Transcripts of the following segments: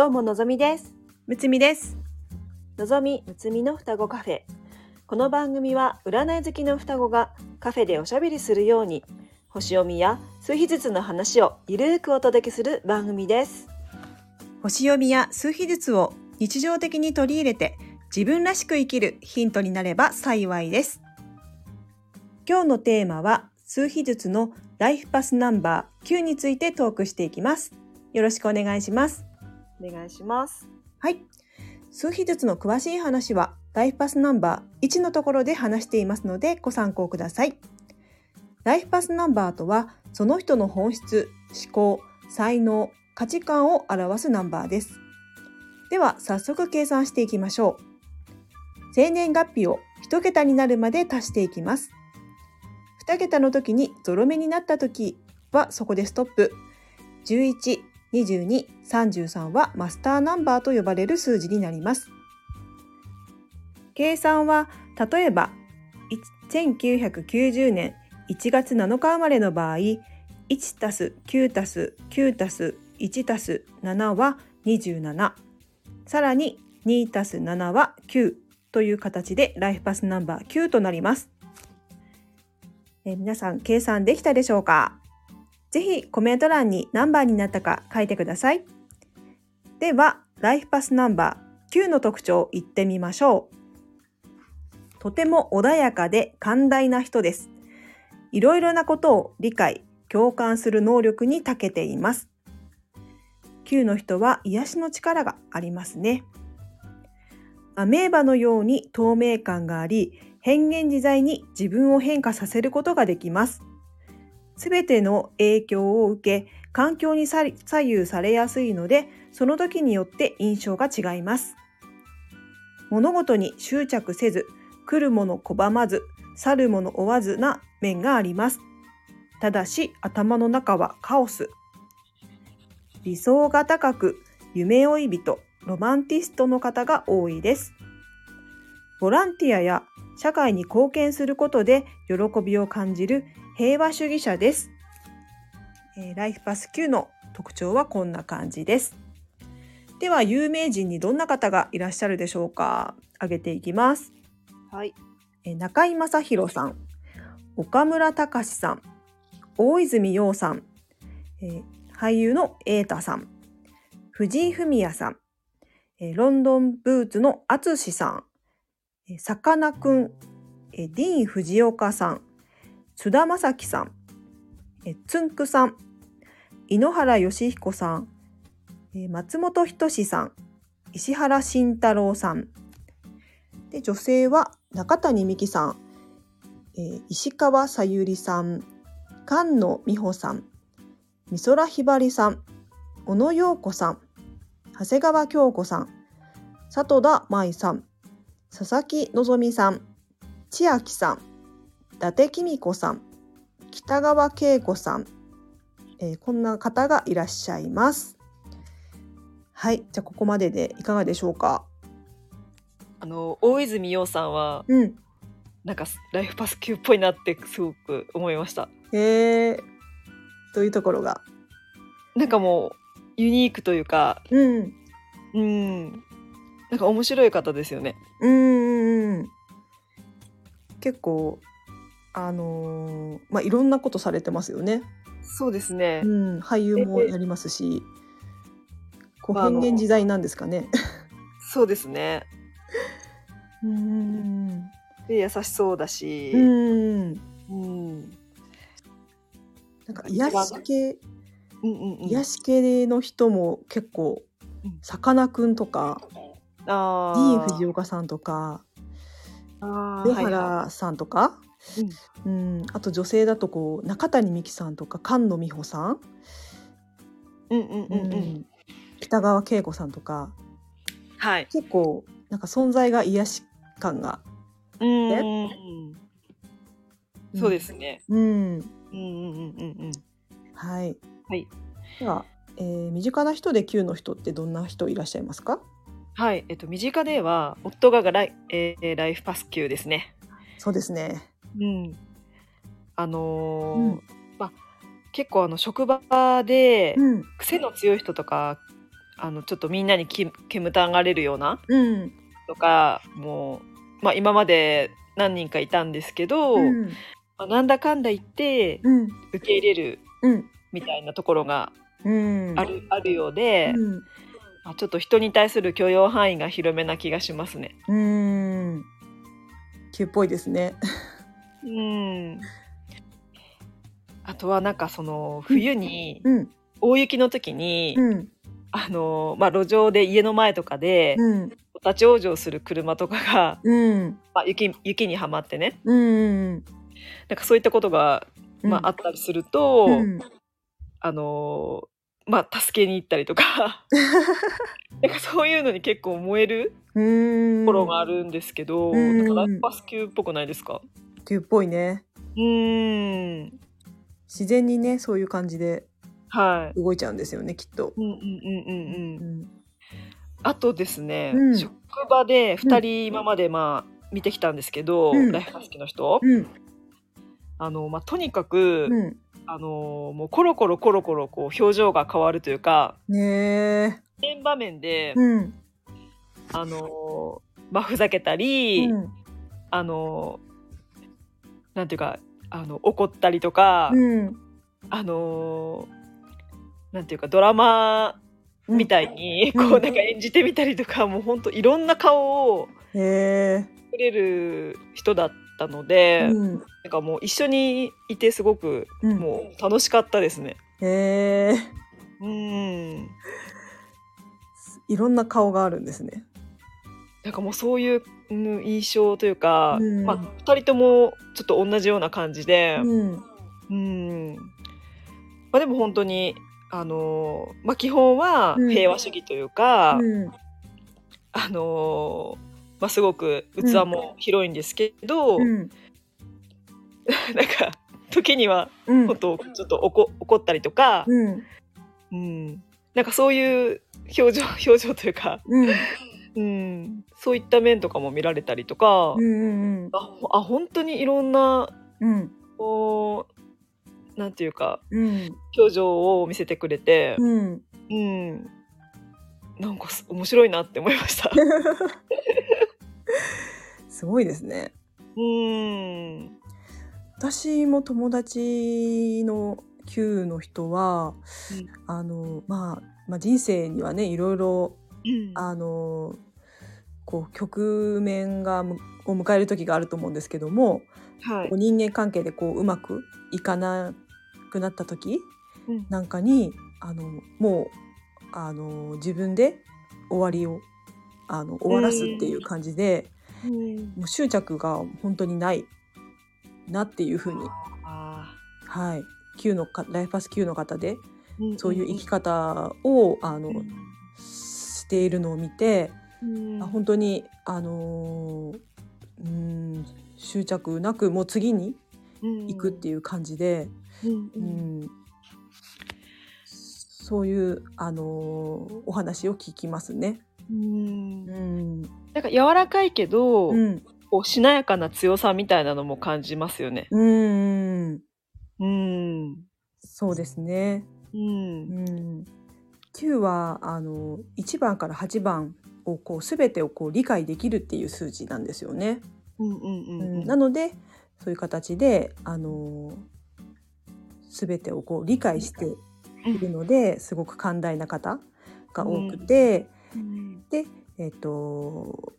どうものぞみですむつみです。のぞみむつみの双子カフェこの番組は占い好きの双子がカフェでおしゃべりするように星読みや数秘術の話をゆるーくお届けする番組です星読みや数秘術を日常的に取り入れて自分らしく生きるヒントになれば幸いです。今日のテーマは数秘術のライフパスナンバー9についてトークしていきます。よろしくお願いします。お願いしますはい。数秘術の詳しい話はライフパスナンバー1のところで話していますのでご参考ください。ライフパスナンバーとはその人の本質、思考、才能、価値観を表すナンバーです。では早速計算していきましょう。生年月日を1桁になるまで足していきます。2桁の時にゾロ目になった時はそこでストップ。11、22、33はマスターナンバーと呼ばれる数字になります。計算は例えば1990年1月7日生まれの場合1たす9たす9たす1たす7は27さらに2たす7は9という形でライフパスナンバー9となります。え皆さん計算できたでしょうか？ぜひコメント欄に何番になったか書いてください。では、ライフパスナンバー9の特徴を言ってみましょう。とても穏やかで寛大な人です。いろいろなことを理解、共感する能力に長けています。9の人は癒しの力がありますね。アメーバのように透明感があり、変幻自在に自分を変化させることができます。すべての影響を受け、環境に左右されやすいので、その時によって印象が違います。物事に執着せず、来るもの拒まず、去るもの追わずな面があります。ただし、頭の中はカオス。理想が高く、夢追い人、ロマンティストの方が多いです。ボランティアや社会に貢献することで喜びを感じる平和主義者です。えーライフパス Q の特徴はこんな感じです。では、有名人にどんな方がいらっしゃるでしょうか？挙げていきます。はい。えー中井正広さん、岡村隆史さん、大泉洋さん、えー俳優の瑛太さん、藤井フミヤさん、えーロンドンブーツの淳さん、えーさかなクン、ディーン・藤岡さん、津田正樹さん、つんくさん、井ノ原快彦さん、松本人志さん、石原慎太郎さん、で女性は中谷美紀さん、え石川さゆりさん、菅野美穂さん、美空ひばりさん、小野陽子さん、長谷川京子さん、里田舞さん、佐々木希さん、千秋さん、伊達公子さん、北川景子さん、えーこんな方がいらっしゃいます。はい、じゃあここまででいかがでしょうか？あの大泉洋さんはうん。なんかライフパス級っぽいなってすごく思いましたへえ。どういうところが？なんかもうユニークというかうん。うんなんか面白い方ですよねうんうんうん。結構あのーまあいろんなことされてますよね。そうですねうん、俳優もやりますし、こう変幻自在なんですかね。そうですねうん。で優しそうだしうん。うんなんか癒し系、うんうんうん癒し系の人も結構うん、さかなクンとか、あディー。ン・ー藤岡さんとか、上はいは原さんとか、いうん。うん、あと女性だとこう中谷美紀さんとか菅野美穂さん、うんうんうんうん、うん。北川景子さんとか。はい。結構なんか存在が癒し感が、うんそうですね。うん、うんうんうんうん。うんはい、はい、では、えー身近な人で Q の人ってどんな人いらっしゃいますか？はいえっと身近では夫がライ,、えーライフパス級ですね。そうですね。うん。あのーうん。まあ結構あの職場でうん。癖の強い人とかあのちょっとみんなにき煙たがれるようなうん。とかもう、まあ、今まで何人かいたんですけど、うん。まあ、なんだかんだ言ってうん。受け入れるうん。みたいなところがうん。ある,、あるようで、うん。まあ、ちょっと人に対する許容範囲が広めな気がしますね。うん。急っぽいですね。うん。あとはなんかその冬にうん。大雪の時に、うん。あのまあ、路上で家の前とかでうん。立ち往生する車とかが、うん。まあ、雪雪にはまってね。うんなんかそういったことが、まあ、あったりすると、うん。あのまあ助けに行ったりとか。なんかそういうのに結構燃えるうん。ところがあるんですけど、うんなんかライフパス級っぽくないですか？急っぽいね。うーん。自然にねそういう感じではい。動いちゃうんですよねきっと。うんうんうんうんうん。あとですね、うん。職場で2人今までまあ見てきたんですけど、うん。ライフパスキの人、うん。あのまあ、とにかく、うんあのもうコロコロコロコロこう表情が変わるというかねえ。現場面で、うん。あのまあ、ふざけたり、うん。あのなんていうかあの怒ったりとか、うん。あのなんていうかドラマみたいに、うん。こうなんか演じてみたりとか、もう本当いろんな顔をへえ。作れる人だったので、うんなんかもう一緒にいてすごくうん。もう楽しかったですね。へえ。うん。いろんな顔があるんですね。なんかもうそういううん印象というか、うん。まあ、2人ともちょっと同じような感じで、うん。うん。まあ、でも本当に、あのーまあ、基本はうん。平和主義というか、うん。あのーまあ、すごく器も広いんですけど、うん。なんか時にはうん。本当ちょっと怒怒ったりとか、うん。うん、なんかそういう表情 表情というか、うん。うん、そういった面とかも見られたりとか、うんうん。あほあ本当にいろんなうん。こうなんていうかうん。表情を見せてくれて、うん。うん、なんかす面白いなって思いました。すごいですね。うん。私も友達の Q の人は、うん。あのまあまあ人生にはねいろいろうん。あのこう局面がむを迎える時があると思うんですけども、はい。人間関係でこううまくいかなくなった時うん。なんかにあのもうあの自分で終わりをあの終わらすっていう感じで、うん。もう執着が本当にないなっていうふうに、あはい、Q のかライフパス Q の方でーそういう生き方をあのしているのを見て、うん。あ本当にあのーうん執着なくもう次に行くっていう感じで、うんううんん。そういう、あのーお話を聞きますね。うん。うん。なんか柔らかいけど、うん。こうしなやかな強さみたいなのも感じますよね。うんうんそうですね。うん。うん、9はあの1番から8番をこう全てをこう理解できるっていう数字なんですよね。うんうんううん。ん。なのでそういう形であの全てをこう理解しているのですごく寛大な方が多くて、うん。でえっ、と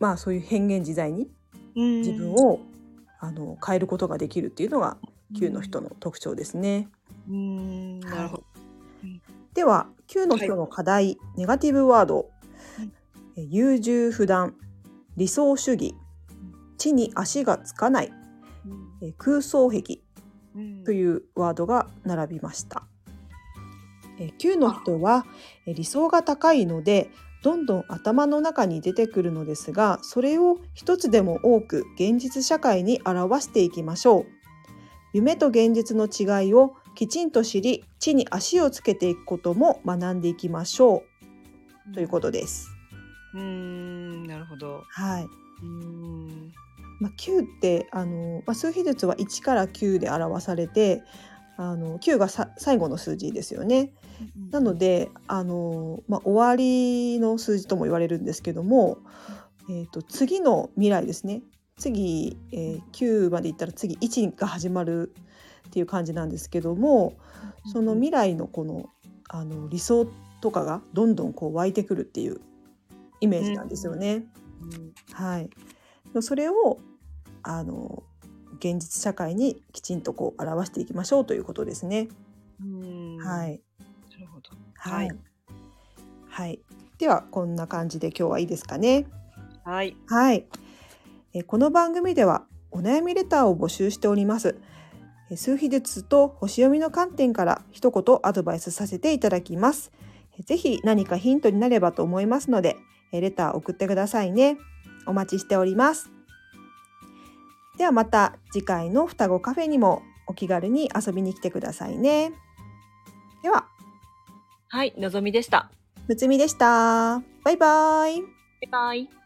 まあそういう変幻自在にうん。自分を、あの変えることができるっていうのが9の人の特徴ですね。うん。なるほど。では9の人の課題、ネガティブワード、え優柔不断理想主義。地に足がつかない。え空想壁うん。というワードが並びました。え9の人はえ理想が高いのでどんどん頭の中に出てくるのですがそれを一つでも多く現実社会に表していきましょう。夢と現実の違いをきちんと知り地に足をつけていくことも学んでいきましょうということです。うんなるほど。はい。うんまあ、9ってあの、まあ、数比術は1から9で表されてああの9がさ最後の数字ですよね。なのであの、まあ、終わりの数字とも言われるんですけども、えー、と次の未来ですね。次、えー、9までいったら次1が始まるっていう感じなんですけどもその未来のこのあの理想とかがどんどんこう湧いてくるっていうイメージなんですよね。はい、それをあの現実社会にきちんとこう表していきましょうということですね。はい。なるほど。はい。はい。ではこんな感じで今日はいいですかね。はい。はい。えこの番組ではお悩みレターを募集しております。数秘術と星読みの観点から一言アドバイスさせていただきます。ぜひ何かヒントになればと思いますので、レター送ってくださいね。お待ちしております。ではまた次回の双子カフェにもお気軽に遊びに来てくださいね。では。はい、のぞみでした。むつみでした。バイバイ。バイバイ。